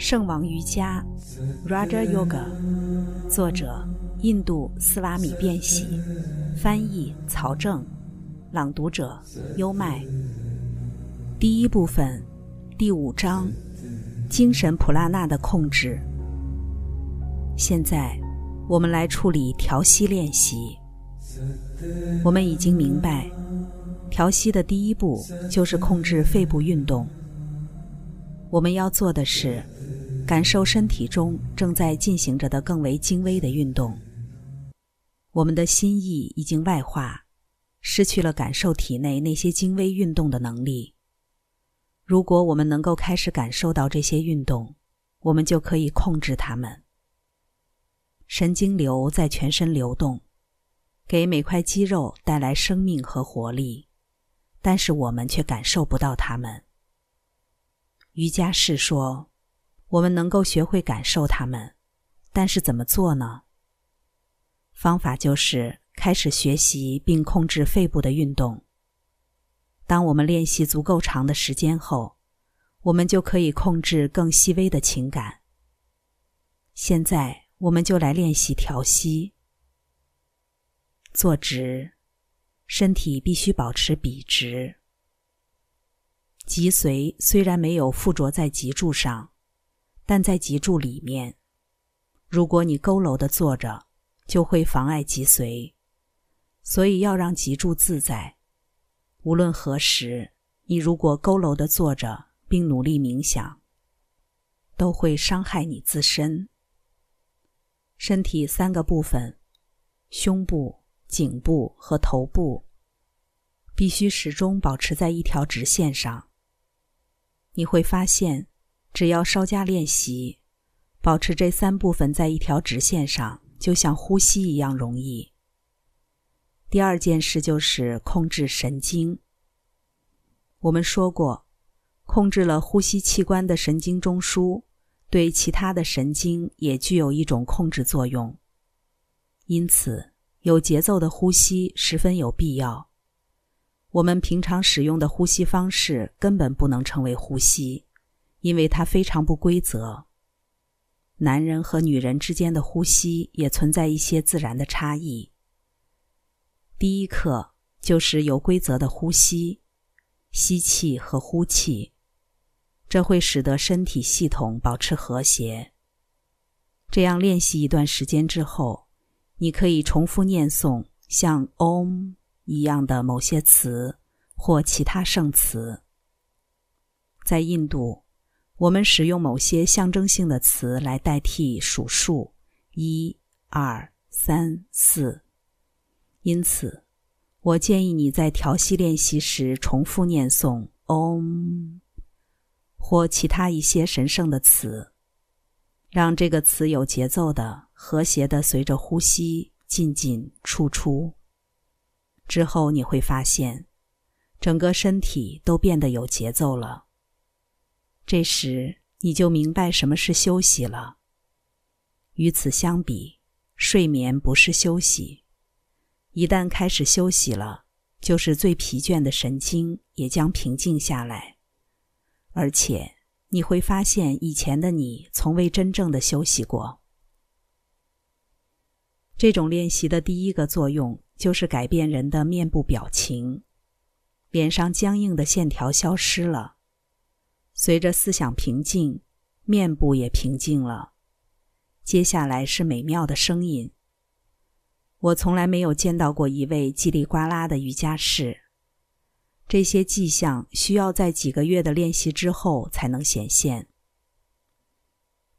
圣王瑜伽 （Raja Yoga），作者印度斯瓦米·变喜，翻译曹正，朗读者优麦。第一部分，第五章：精神普拉纳的控制。现在，我们来处理调息练习。我们已经明白，调息的第一步就是控制肺部运动。我们要做的是。感受身体中正在进行着的更为精微的运动。我们的心意已经外化，失去了感受体内那些精微运动的能力。如果我们能够开始感受到这些运动，我们就可以控制它们。神经流在全身流动，给每块肌肉带来生命和活力，但是我们却感受不到它们。瑜伽士说。我们能够学会感受它们，但是怎么做呢？方法就是开始学习并控制肺部的运动。当我们练习足够长的时间后，我们就可以控制更细微的情感。现在，我们就来练习调息。坐直，身体必须保持笔直。脊髓虽然没有附着在脊柱上。但在脊柱里面，如果你佝偻的坐着，就会妨碍脊髓，所以要让脊柱自在。无论何时，你如果佝偻的坐着并努力冥想，都会伤害你自身。身体三个部分：胸部、颈部和头部，必须始终保持在一条直线上。你会发现。只要稍加练习，保持这三部分在一条直线上，就像呼吸一样容易。第二件事就是控制神经。我们说过，控制了呼吸器官的神经中枢，对其他的神经也具有一种控制作用。因此，有节奏的呼吸十分有必要。我们平常使用的呼吸方式根本不能称为呼吸。因为它非常不规则。男人和女人之间的呼吸也存在一些自然的差异。第一课就是有规则的呼吸，吸气和呼气，这会使得身体系统保持和谐。这样练习一段时间之后，你可以重复念诵像 “om” 一样的某些词或其他圣词。在印度。我们使用某些象征性的词来代替数数，一、二、三、四。因此，我建议你在调息练习时重复念诵 “Om” 或其他一些神圣的词，让这个词有节奏的、和谐的随着呼吸进进出出。之后你会发现，整个身体都变得有节奏了。这时你就明白什么是休息了。与此相比，睡眠不是休息。一旦开始休息了，就是最疲倦的神经也将平静下来，而且你会发现以前的你从未真正的休息过。这种练习的第一个作用就是改变人的面部表情，脸上僵硬的线条消失了。随着思想平静，面部也平静了。接下来是美妙的声音。我从来没有见到过一位叽里呱啦的瑜伽士。这些迹象需要在几个月的练习之后才能显现。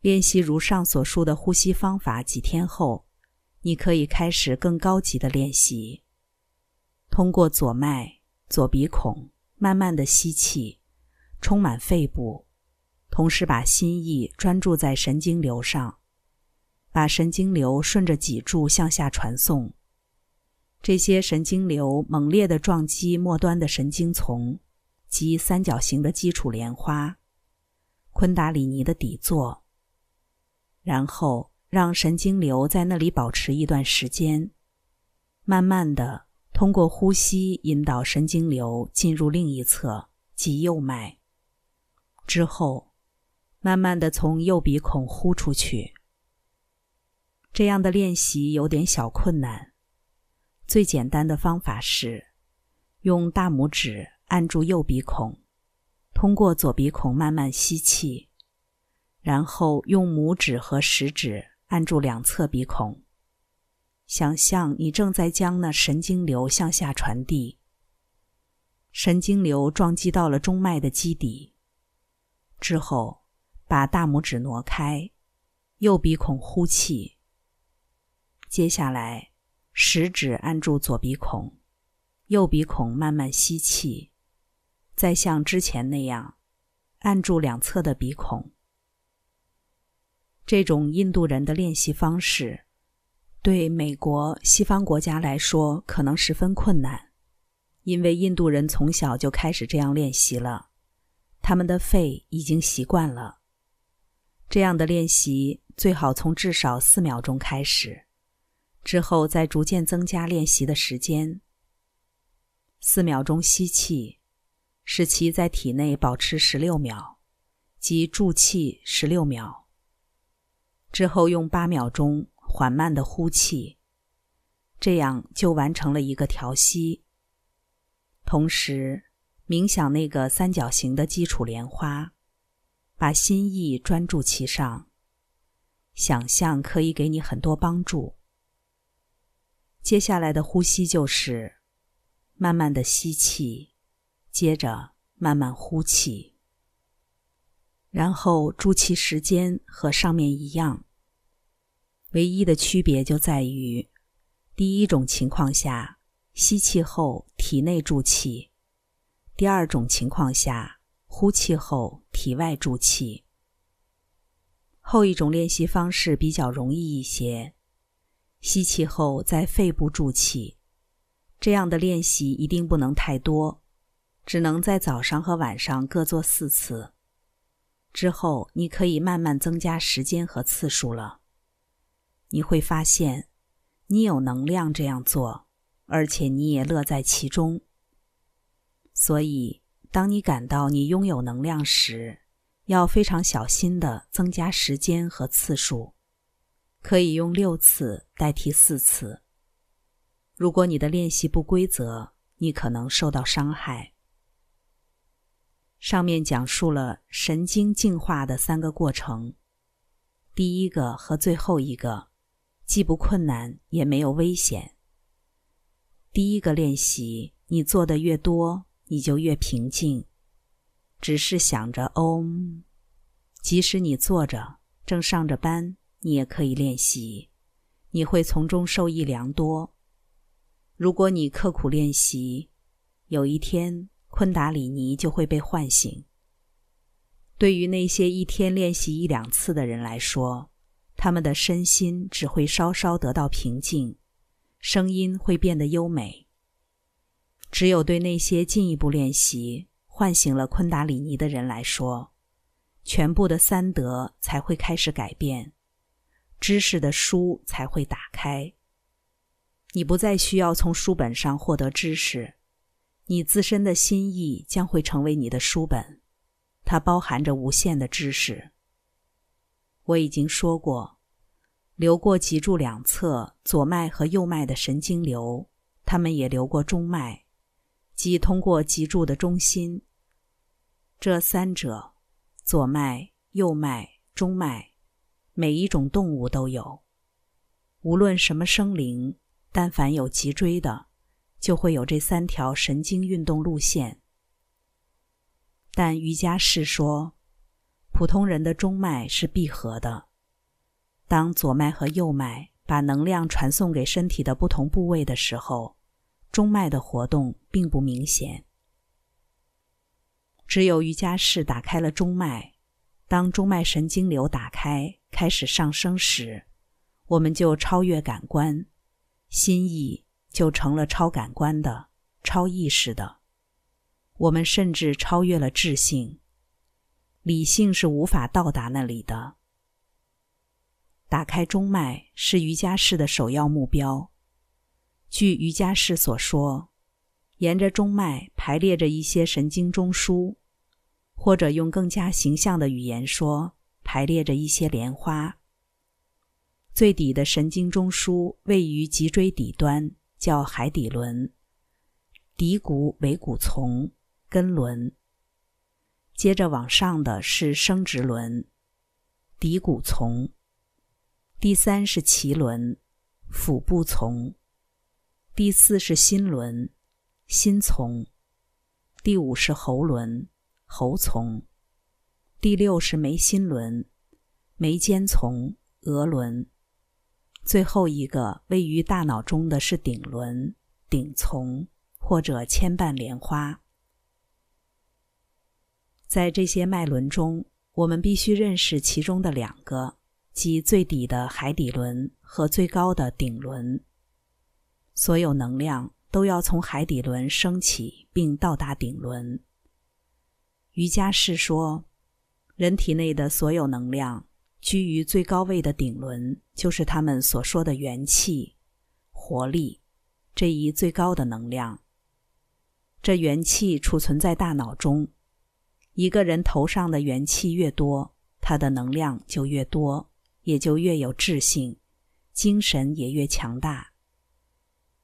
练习如上所述的呼吸方法几天后，你可以开始更高级的练习。通过左脉、左鼻孔，慢慢的吸气。充满肺部，同时把心意专注在神经流上，把神经流顺着脊柱向下传送。这些神经流猛烈地撞击末端的神经丛及三角形的基础莲花——昆达里尼的底座，然后让神经流在那里保持一段时间，慢慢的通过呼吸引导神经流进入另一侧，即右脉。之后，慢慢的从右鼻孔呼出去。这样的练习有点小困难。最简单的方法是，用大拇指按住右鼻孔，通过左鼻孔慢慢吸气，然后用拇指和食指按住两侧鼻孔，想象你正在将那神经流向下传递。神经流撞击到了中脉的基底之后，把大拇指挪开，右鼻孔呼气。接下来。食指按住左鼻孔，右鼻孔慢慢吸气，再像之前那样按住两侧的鼻孔。这种印度人的练习方式，对美国西方国家来说可能十分困难，因为印度人从小就开始这样练习了，他们的肺已经习惯了。这样的练习最好从至少四秒钟开始。之后再逐渐增加练习的时间。四秒钟吸气，使其在体内保持十六秒，即助气十六秒。之后用八秒钟缓慢的呼气，这样就完成了一个调息。同时，冥想那个三角形的基础莲花，把心意专注其上，想象可以给你很多帮助。接下来的呼吸就是慢慢的吸气，接着慢慢呼气，然后助气时间和上面一样。唯一的区别就在于，第一种情况下吸气后体内助气，第二种情况下呼气后体外助气。后一种练习方式比较容易一些。吸气后，在肺部助气，这样的练习一定不能太多，只能在早上和晚上各做四次。之后，你可以慢慢增加时间和次数了。你会发现，你有能量这样做，而且你也乐在其中。所以，当你感到你拥有能量时，要非常小心的增加时间和次数。可以用六次代替四次。如果你的练习不规则，你可能受到伤害。上面讲述了神经进化的三个过程，第一个和最后一个既不困难也没有危险。第一个练习，你做的越多，你就越平静，只是想着 Om，即使你坐着正上着班。你也可以练习，你会从中受益良多。如果你刻苦练习，有一天昆达里尼就会被唤醒。对于那些一天练习一两次的人来说，他们的身心只会稍稍得到平静，声音会变得优美。只有对那些进一步练习唤醒了昆达里尼的人来说，全部的三德才会开始改变。知识的书才会打开。你不再需要从书本上获得知识，你自身的心意将会成为你的书本，它包含着无限的知识。我已经说过，流过脊柱两侧左脉和右脉的神经流，它们也流过中脉，即通过脊柱的中心。这三者，左脉、右脉、中脉。每一种动物都有，无论什么生灵，但凡有脊椎的，就会有这三条神经运动路线。但瑜伽士说，普通人的中脉是闭合的。当左脉和右脉把能量传送给身体的不同部位的时候，中脉的活动并不明显。只有瑜伽士打开了中脉，当中脉神经流打开。开始上升时，我们就超越感官，心意就成了超感官的、超意识的。我们甚至超越了智性，理性是无法到达那里的。打开中脉是瑜伽士的首要目标。据瑜伽士所说，沿着中脉排列着一些神经中枢，或者用更加形象的语言说。排列着一些莲花。最底的神经中枢位于脊椎底端，叫海底轮。骶骨尾骨丛、根轮。接着往上的是生殖轮、骶骨丛。第三是脐轮、腹部丛。第四是心轮、心丛。第五是喉轮、喉丛。第六是眉心轮、眉间丛、额轮。最后一个位于大脑中的是顶轮、顶丛或者牵绊莲花。在这些脉轮中，我们必须认识其中的两个，即最底的海底轮和最高的顶轮。所有能量都要从海底轮升起，并到达顶轮。瑜伽士说，人体内的所有能量。居于最高位的顶轮，就是他们所说的元气、活力这一最高的能量。这元气储存在大脑中。一个人头上的元气越多，他的能量就越多，也就越有智性，精神也越强大。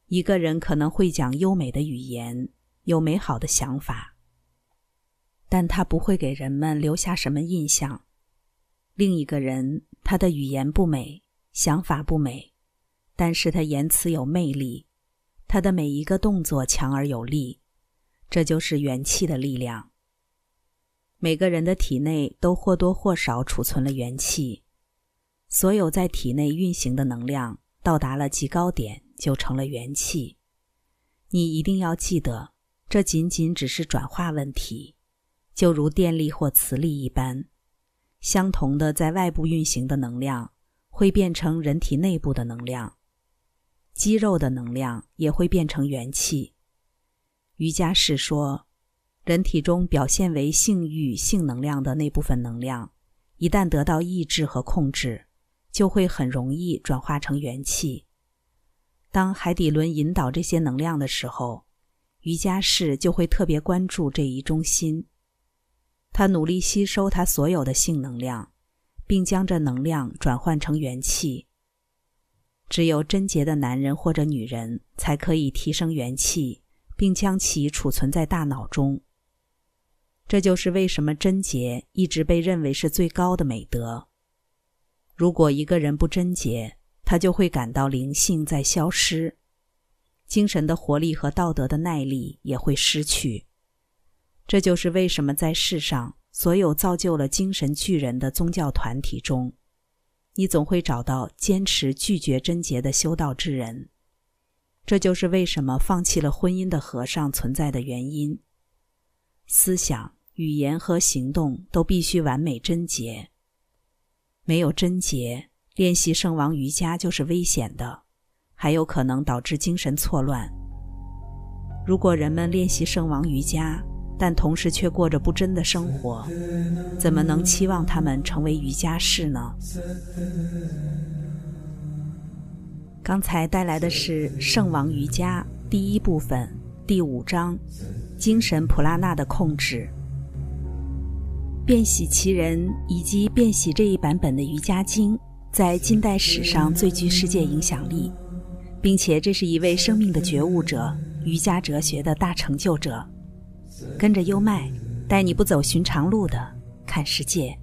一个人可能会讲优美的语言，有美好的想法，但他不会给人们留下什么印象。另一个人，他的语言不美，想法不美，但是他言辞有魅力，他的每一个动作强而有力，这就是元气的力量。每个人的体内都或多或少储存了元气，所有在体内运行的能量到达了极高点，就成了元气。你一定要记得，这仅仅只是转化问题，就如电力或磁力一般。相同的，在外部运行的能量会变成人体内部的能量，肌肉的能量也会变成元气。瑜伽士说，人体中表现为性欲、性能量的那部分能量，一旦得到抑制和控制，就会很容易转化成元气。当海底轮引导这些能量的时候，瑜伽士就会特别关注这一中心。他努力吸收他所有的性能量，并将这能量转换成元气。只有贞洁的男人或者女人才可以提升元气，并将其储存在大脑中。这就是为什么贞洁一直被认为是最高的美德。如果一个人不贞洁，他就会感到灵性在消失，精神的活力和道德的耐力也会失去。这就是为什么在世上所有造就了精神巨人的宗教团体中，你总会找到坚持拒绝贞洁的修道之人。这就是为什么放弃了婚姻的和尚存在的原因。思想、语言和行动都必须完美贞洁。没有贞洁，练习圣王瑜伽就是危险的，还有可能导致精神错乱。如果人们练习圣王瑜伽，但同时却过着不真的生活，怎么能期望他们成为瑜伽士呢？刚才带来的是《圣王瑜伽》第一部分第五章：精神普拉纳的控制。变喜其人以及变喜这一版本的《瑜伽经》在近代史上最具世界影响力，并且这是一位生命的觉悟者、瑜伽哲学的大成就者。跟着优麦，带你不走寻常路的看世界。